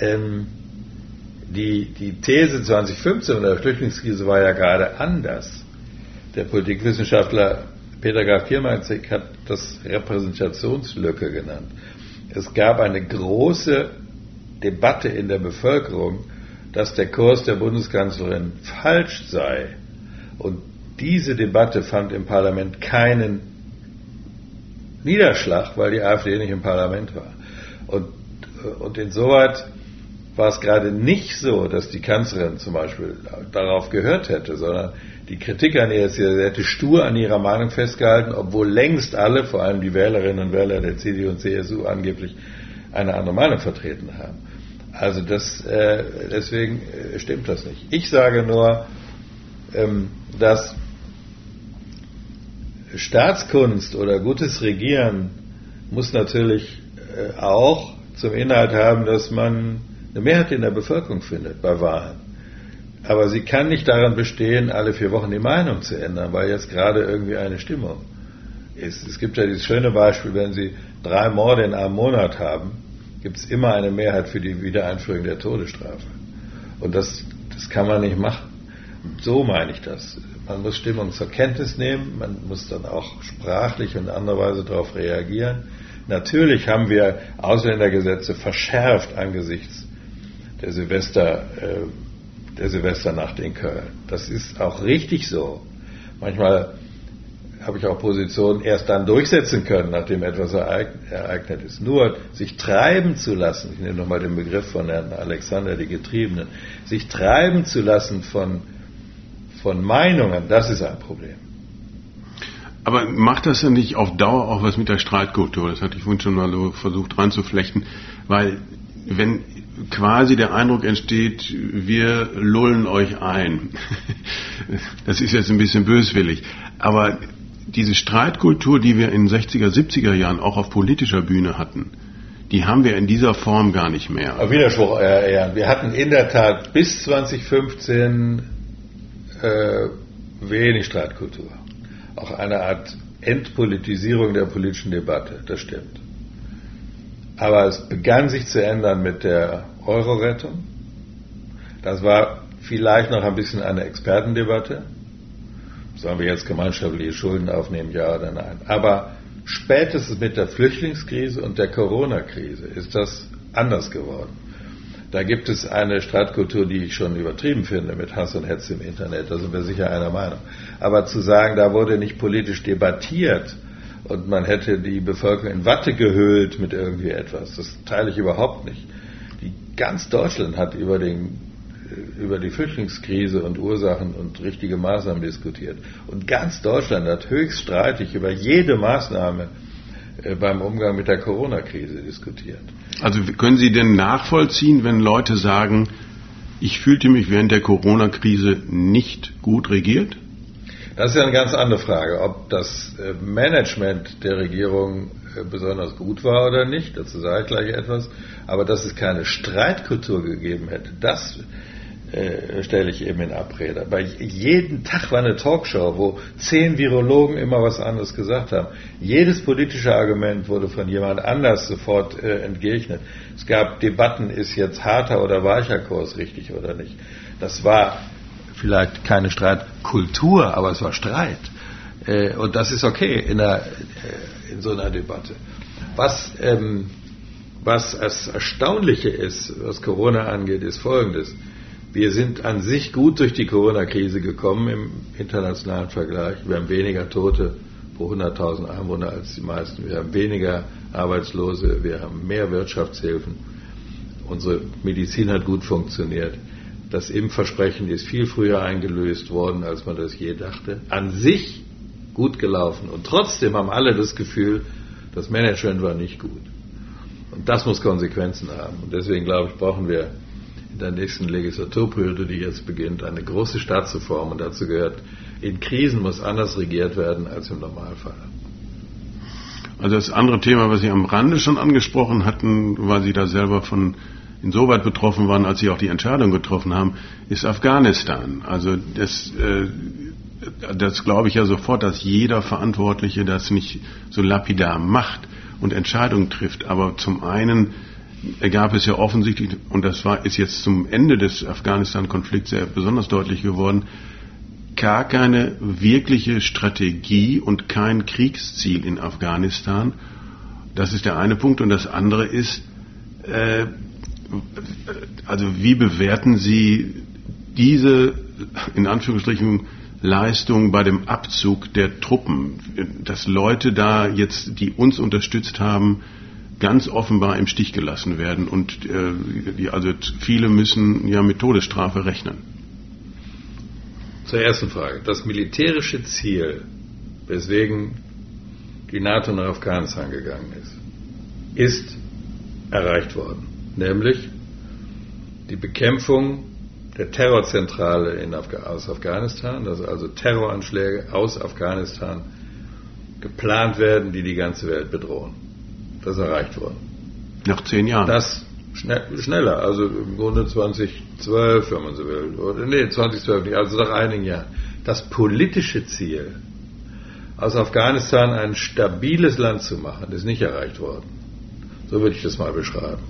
ähm, die, die These 2015 der Flüchtlingskrise war ja gerade anders. Der Politikwissenschaftler Peter Graf Kiermeitzig hat das Repräsentationslücke genannt. Es gab eine große Debatte in der Bevölkerung, dass der Kurs der Bundeskanzlerin falsch sei. Und diese Debatte fand im Parlament keinen Niederschlag, weil die AfD nicht im Parlament war. Und, und insoweit war es gerade nicht so, dass die Kanzlerin zum Beispiel darauf gehört hätte, sondern die Kritik an ihr ist, sie hätte stur an ihrer Meinung festgehalten, obwohl längst alle, vor allem die Wählerinnen und Wähler der CDU und CSU, angeblich eine andere Meinung vertreten haben. Also das, äh, deswegen äh, stimmt das nicht. Ich sage nur, ähm, dass Staatskunst oder gutes Regieren muss natürlich äh, auch zum Inhalt haben, dass man eine Mehrheit in der Bevölkerung findet bei Wahlen. Aber sie kann nicht daran bestehen, alle vier Wochen die Meinung zu ändern, weil jetzt gerade irgendwie eine Stimmung ist. Es gibt ja dieses schöne Beispiel, wenn Sie drei Morde in einem Monat haben, gibt es immer eine Mehrheit für die Wiedereinführung der Todesstrafe. Und das, das kann man nicht machen. So meine ich das. Man muss Stimmung zur Kenntnis nehmen, man muss dann auch sprachlich und anderweise darauf reagieren. Natürlich haben wir Ausländergesetze verschärft angesichts der Silvester. Äh, der Silvesternacht in Köln. Das ist auch richtig so. Manchmal habe ich auch Positionen erst dann durchsetzen können, nachdem etwas ereignet ist. Nur sich treiben zu lassen, ich nehme nochmal den Begriff von Herrn Alexander, die Getriebenen, sich treiben zu lassen von, von Meinungen, das ist ein Problem. Aber macht das denn nicht auf Dauer auch was mit der Streitkultur? Das hatte ich vorhin schon mal versucht reinzuflechten, weil wenn quasi der Eindruck entsteht, wir lullen euch ein. Das ist jetzt ein bisschen böswillig. Aber diese Streitkultur, die wir in den 60er, 70er Jahren auch auf politischer Bühne hatten, die haben wir in dieser Form gar nicht mehr. Auf Widerspruch, Herr Ehren. Wir hatten in der Tat bis 2015 äh, wenig Streitkultur. Auch eine Art Entpolitisierung der politischen Debatte, das stimmt. Aber es begann sich zu ändern mit der Euro-Rettung. Das war vielleicht noch ein bisschen eine Expertendebatte. Sollen wir jetzt gemeinschaftliche Schulden aufnehmen, ja oder nein? Aber spätestens mit der Flüchtlingskrise und der Corona-Krise ist das anders geworden. Da gibt es eine Streitkultur, die ich schon übertrieben finde mit Hass und Hetze im Internet. Da sind wir sicher einer Meinung. Aber zu sagen, da wurde nicht politisch debattiert und man hätte die Bevölkerung in Watte gehüllt mit irgendwie etwas, das teile ich überhaupt nicht. Die, ganz Deutschland hat über den über die Flüchtlingskrise und Ursachen und richtige Maßnahmen diskutiert. Und ganz Deutschland hat höchst streitig über jede Maßnahme äh, beim Umgang mit der Corona-Krise diskutiert. Also können Sie denn nachvollziehen, wenn Leute sagen, ich fühlte mich während der Corona-Krise nicht gut regiert? Das ist ja eine ganz andere Frage, ob das äh, Management der Regierung äh, besonders gut war oder nicht. Dazu sage ich gleich etwas. Aber dass es keine Streitkultur gegeben hätte, das äh, stelle ich eben in Abrede. Bei jeden Tag war eine Talkshow, wo zehn Virologen immer was anderes gesagt haben. Jedes politische Argument wurde von jemand anders sofort äh, entgegnet. Es gab Debatten, ist jetzt harter oder weicher Kurs richtig oder nicht. Das war vielleicht keine Streitkultur, aber es war Streit. Äh, und das ist okay in, einer, äh, in so einer Debatte. Was, ähm, was das Erstaunliche ist, was Corona angeht, ist Folgendes. Wir sind an sich gut durch die Corona-Krise gekommen im internationalen Vergleich. Wir haben weniger Tote pro 100.000 Einwohner als die meisten. Wir haben weniger Arbeitslose. Wir haben mehr Wirtschaftshilfen. Unsere Medizin hat gut funktioniert. Das Impfversprechen ist viel früher eingelöst worden, als man das je dachte. An sich gut gelaufen. Und trotzdem haben alle das Gefühl, das Management war nicht gut. Und das muss Konsequenzen haben. Und deswegen, glaube ich, brauchen wir in der nächsten Legislaturperiode, die jetzt beginnt, eine große Staatsreform. Und dazu gehört, in Krisen muss anders regiert werden als im Normalfall. Also das andere Thema, was Sie am Rande schon angesprochen hatten, weil Sie da selber von insoweit betroffen waren, als Sie auch die Entscheidung getroffen haben, ist Afghanistan. Also das, äh, das glaube ich ja sofort, dass jeder Verantwortliche das nicht so lapidar macht und Entscheidungen trifft. Aber zum einen gab es ja offensichtlich, und das war, ist jetzt zum Ende des Afghanistan-Konflikts sehr besonders deutlich geworden, gar keine wirkliche Strategie und kein Kriegsziel in Afghanistan. Das ist der eine Punkt. Und das andere ist, äh, also wie bewerten Sie diese, in Anführungsstrichen, Leistung bei dem Abzug der Truppen, dass Leute da jetzt, die uns unterstützt haben, ganz offenbar im Stich gelassen werden und äh, also viele müssen ja mit Todesstrafe rechnen. Zur ersten Frage. Das militärische Ziel, weswegen die NATO nach Afghanistan gegangen ist, ist erreicht worden. Nämlich die Bekämpfung der Terrorzentrale in Afg aus Afghanistan, dass also Terroranschläge aus Afghanistan geplant werden, die die ganze Welt bedrohen. Das ist erreicht worden. Nach zehn Jahren? Das schneller, also im Grunde 2012, wenn man so will. Oder, nee, 2012 nicht, also nach einigen Jahren. Das politische Ziel, aus Afghanistan ein stabiles Land zu machen, ist nicht erreicht worden. So würde ich das mal beschreiben.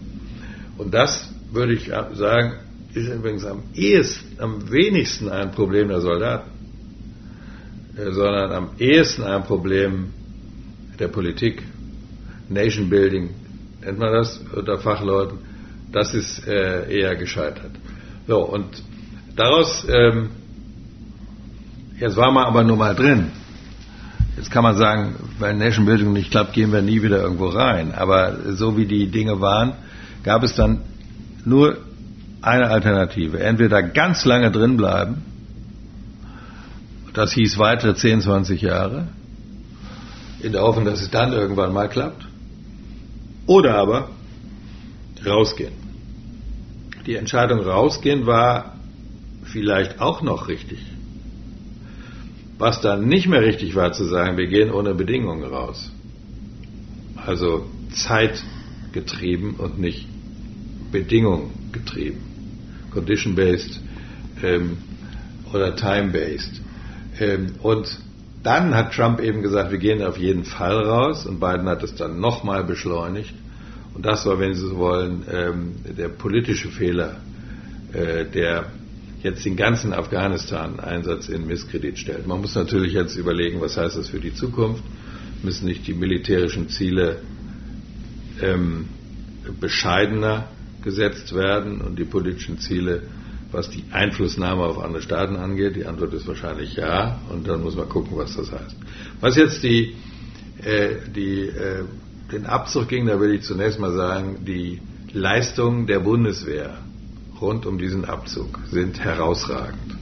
Und das würde ich sagen, ist übrigens am ehesten, am wenigsten ein Problem der Soldaten, äh, sondern am ehesten ein Problem der Politik. Nation Building nennt man das unter Fachleuten, das ist äh, eher gescheitert. So, und daraus, ähm, jetzt war man aber nur mal drin. Jetzt kann man sagen, wenn Nation Building nicht klappt, gehen wir nie wieder irgendwo rein. Aber so wie die Dinge waren, gab es dann nur eine Alternative. Entweder ganz lange drin bleiben, das hieß weitere 10, 20 Jahre, in der Hoffnung, dass es dann irgendwann mal klappt, oder aber rausgehen. Die Entscheidung rausgehen war vielleicht auch noch richtig. Was dann nicht mehr richtig war zu sagen, wir gehen ohne Bedingungen raus. Also zeitgetrieben und nicht Bedingung getrieben. Condition-based ähm, oder time-based. Ähm, und dann hat Trump eben gesagt, wir gehen auf jeden Fall raus und Biden hat es dann nochmal beschleunigt. Und das war, wenn Sie so wollen, ähm, der politische Fehler, äh, der jetzt den ganzen Afghanistan-Einsatz in Misskredit stellt. Man muss natürlich jetzt überlegen, was heißt das für die Zukunft? Müssen nicht die militärischen Ziele ähm, bescheidener gesetzt werden und die politischen Ziele, was die Einflussnahme auf andere Staaten angeht? Die Antwort ist wahrscheinlich ja. Und dann muss man gucken, was das heißt. Was jetzt die, äh, die, äh, den Abzug ging, da will ich zunächst mal sagen, die Leistungen der Bundeswehr rund um diesen Abzug sind herausragend.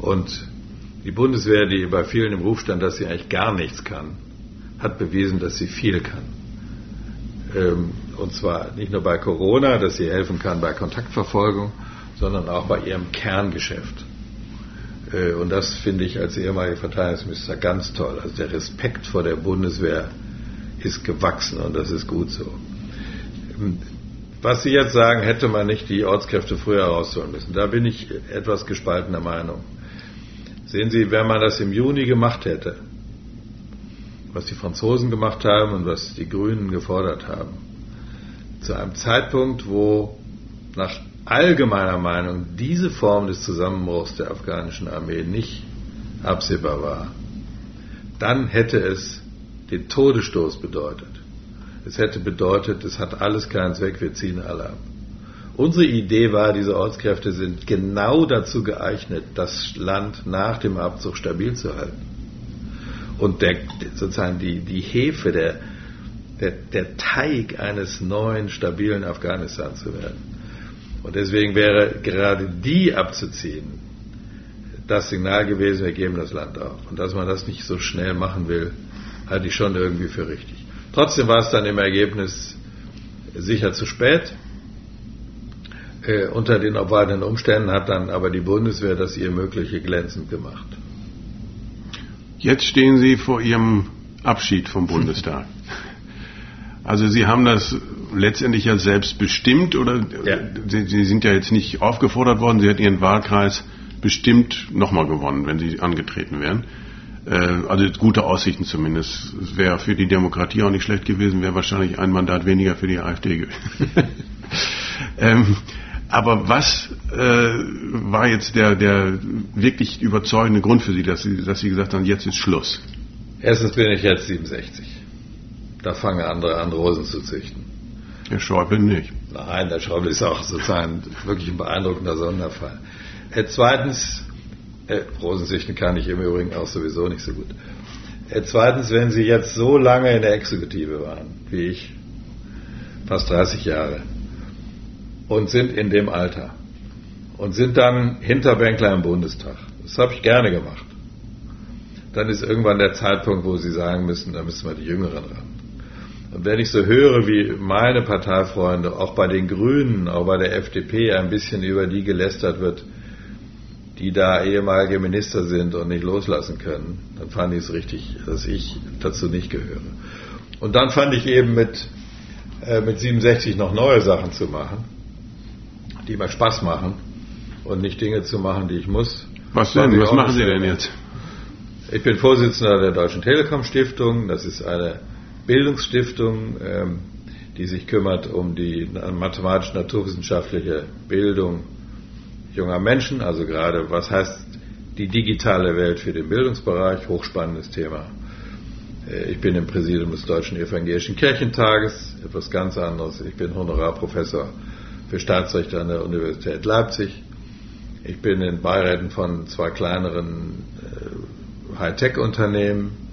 Und die Bundeswehr, die bei vielen im Ruf stand, dass sie eigentlich gar nichts kann, hat bewiesen, dass sie viel kann. Ähm, und zwar nicht nur bei Corona, dass sie helfen kann bei Kontaktverfolgung, sondern auch bei ihrem Kerngeschäft. Äh, und das finde ich als ehemaliger Verteidigungsminister ganz toll. Also der Respekt vor der Bundeswehr ist gewachsen und das ist gut so. Ähm, was Sie jetzt sagen, hätte man nicht die Ortskräfte früher rausholen müssen. Da bin ich etwas gespaltener Meinung. Sehen Sie, wenn man das im Juni gemacht hätte, was die Franzosen gemacht haben und was die Grünen gefordert haben, zu einem Zeitpunkt, wo nach allgemeiner Meinung diese Form des Zusammenbruchs der afghanischen Armee nicht absehbar war, dann hätte es den Todesstoß bedeutet. Es hätte bedeutet, es hat alles keinen Zweck, wir ziehen alle ab. Unsere Idee war, diese Ortskräfte sind genau dazu geeignet, das Land nach dem Abzug stabil zu halten. Und der, sozusagen die, die Hefe, der, der, der Teig eines neuen, stabilen Afghanistan zu werden. Und deswegen wäre gerade die abzuziehen, das Signal gewesen, wir geben das Land auf. Und dass man das nicht so schnell machen will, halte ich schon irgendwie für richtig. Trotzdem war es dann im Ergebnis sicher zu spät. Äh, unter den obwaltenden Umständen hat dann aber die Bundeswehr das ihr Mögliche glänzend gemacht. Jetzt stehen Sie vor Ihrem Abschied vom Bundestag. Also Sie haben das letztendlich ja selbst bestimmt oder ja. Sie, Sie, sind ja jetzt nicht aufgefordert worden, Sie hätten Ihren Wahlkreis bestimmt nochmal gewonnen, wenn Sie angetreten wären. Äh, also gute Aussichten zumindest. Es wäre für die Demokratie auch nicht schlecht gewesen, wäre wahrscheinlich ein Mandat weniger für die AfD gewesen. ähm, aber was äh, war jetzt der, der wirklich überzeugende Grund für Sie dass, Sie, dass Sie gesagt haben, jetzt ist Schluss? Erstens bin ich jetzt 67. Da fangen andere an, Rosen zu züchten. Der Schäuble nicht. Nein, der Schäuble ist auch sozusagen wirklich ein beeindruckender Sonderfall. Äh, zweitens, äh, Rosenzüchten kann ich im Übrigen auch sowieso nicht so gut. Äh, zweitens, wenn Sie jetzt so lange in der Exekutive waren, wie ich, fast 30 Jahre, und sind in dem Alter und sind dann Hinterbänkler im Bundestag, das habe ich gerne gemacht, dann ist irgendwann der Zeitpunkt, wo Sie sagen müssen, da müssen wir die Jüngeren ran. Und wenn ich so höre, wie meine Parteifreunde, auch bei den Grünen, auch bei der FDP ein bisschen über die gelästert wird, die da ehemalige Minister sind und nicht loslassen können, dann fand ich es richtig, dass ich dazu nicht gehöre. Und dann fand ich eben mit, äh, mit 67 noch neue Sachen zu machen, die mir Spaß machen und nicht Dinge zu machen, die ich muss. Was denn? Was machen Sie denn jetzt? Ich bin Vorsitzender der Deutschen Telekom Stiftung. Das ist eine Bildungsstiftung, ähm, die sich kümmert um die mathematisch-naturwissenschaftliche Bildung junger Menschen, also gerade was heißt die digitale Welt für den Bildungsbereich, hochspannendes Thema. Äh, ich bin im Präsidium des Deutschen Evangelischen Kirchentages, etwas ganz anderes. Ich bin Honorarprofessor für Staatsrecht an der Universität Leipzig. Ich bin in Beiräten von zwei kleineren äh, Hightech-Unternehmen.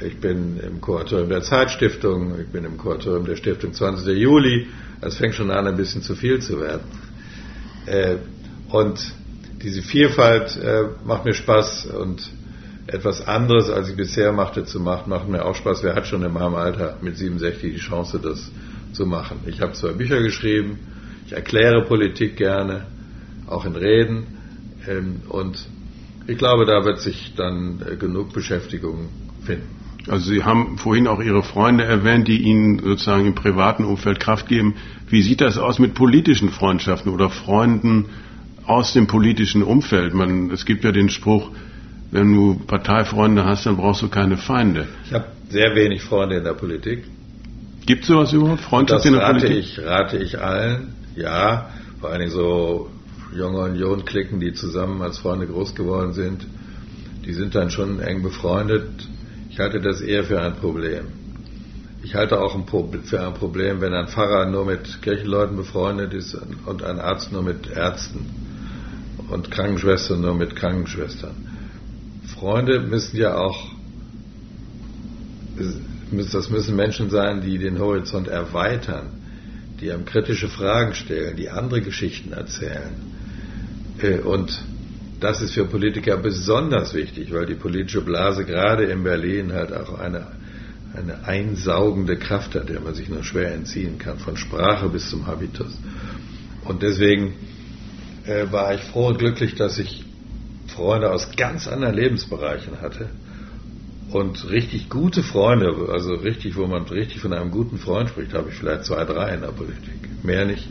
Ich bin im Kuratorium der Zeitstiftung. Ich bin im Kuratorium der Stiftung 20. Juli. Das fängt schon an, ein bisschen zu viel zu werden. Äh, und diese Vielfalt äh, macht mir Spaß und etwas anderes, als ich bisher machte, zu machen, macht mir auch Spaß. Wer hat schon in meinem Alter mit 67 die Chance, das zu machen? Ich habe zwei Bücher geschrieben, ich erkläre Politik gerne, auch in Reden. Ähm, und ich glaube, da wird sich dann äh, genug Beschäftigung finden. Also Sie haben vorhin auch Ihre Freunde erwähnt, die Ihnen sozusagen im privaten Umfeld Kraft geben. Wie sieht das aus mit politischen Freundschaften oder Freunden aus dem politischen Umfeld? Man, es gibt ja den Spruch, wenn du Parteifreunde hast, dann brauchst du keine Feinde. Ich habe sehr wenig Freunde in der Politik. Gibt es sowas überhaupt? Freundschaft in der rate Politik? Ich, rate ich allen, ja. Vor allen Dingen so junge Union-Klicken, die zusammen als Freunde groß geworden sind, die sind dann schon eng befreundet. Ich halte das eher für ein Problem. Ich halte auch für ein Problem, wenn ein Pfarrer nur mit Kirchenleuten befreundet ist und ein Arzt nur mit Ärzten und Krankenschwestern nur mit Krankenschwestern. Freunde müssen ja auch, das müssen Menschen sein, die den Horizont erweitern, die einem kritische Fragen stellen, die andere Geschichten erzählen. Äh, und das ist für Politiker besonders wichtig, weil die politische Blase gerade in Berlin halt auch eine, eine einsaugende Kraft hat, der man sich nur schwer entziehen kann, von Sprache bis zum Habitus. Und deswegen äh, war ich froh und glücklich, dass ich Freunde aus ganz anderen Lebensbereichen hatte und richtig gute Freunde, also richtig, wo man richtig von einem guten Freund spricht, habe ich vielleicht zwei, drei in der Politik, mehr nicht.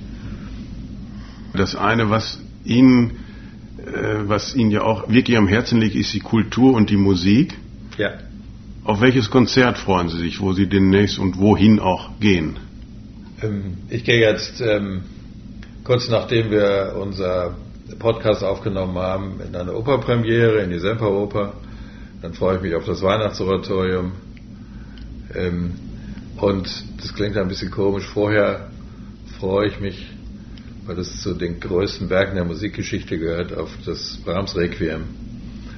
Das eine, was Ihnen, was Ihnen ja auch wirklich am Herzen liegt, ist die Kultur und die Musik. Ja. Auf welches Konzert freuen Sie sich, wo Sie demnächst und wohin auch gehen? Ähm, ich gehe jetzt ähm, kurz nachdem wir unser Podcast aufgenommen haben in einer Operpremiere, in die Semperoper. Dann freue ich mich auf das Weihnachtsoratorium. Ähm, und das klingt ein bisschen komisch. Vorher freue ich mich, weil das zu den größten Werken der Musikgeschichte gehört, auf das Brahms Requiem,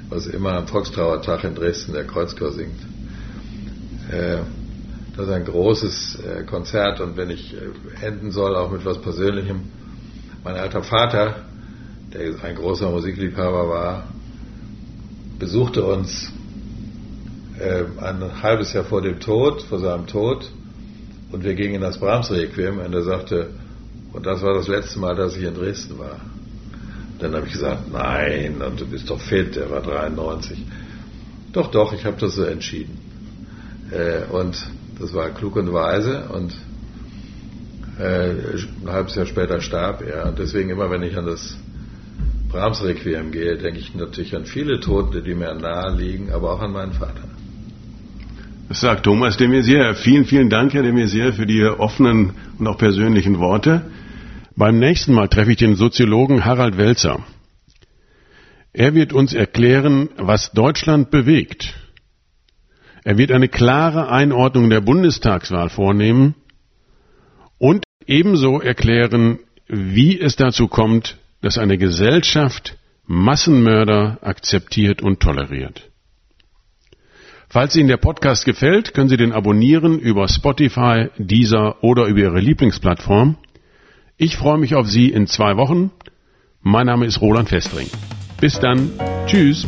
was immer am Volkstrauertag in Dresden der Kreuzchor singt. Äh, das ist ein großes äh, Konzert und wenn ich äh, enden soll, auch mit etwas Persönlichem. Mein alter Vater der ein großer Musikliebhaber war, besuchte uns ein halbes Jahr vor dem Tod, vor seinem Tod, und wir gingen in das Brahms-Requiem und er sagte, und das war das letzte Mal, dass ich in Dresden war. Dann habe ich gesagt, nein, und du bist doch fit, er war 93. Doch, doch, ich habe das so entschieden. Äh, und das war klug und weise und äh, ein halbes Jahr später starb er. Und deswegen immer, wenn ich an das Brahms Requiem gehe, denke ich natürlich an viele Tote, die mir nahe liegen, aber auch an meinen Vater. Das sagt Thomas de Maizière. Vielen, vielen Dank, Herr de Maizière, für die offenen und auch persönlichen Worte. Beim nächsten Mal treffe ich den Soziologen Harald Welzer. Er wird uns erklären, was Deutschland bewegt. Er wird eine klare Einordnung der Bundestagswahl vornehmen und ebenso erklären, wie es dazu kommt, dass eine Gesellschaft Massenmörder akzeptiert und toleriert. Falls Ihnen der Podcast gefällt, können Sie den abonnieren über Spotify, Deezer oder über Ihre Lieblingsplattform. Ich freue mich auf Sie in zwei Wochen. Mein Name ist Roland Festring. Bis dann. Tschüss.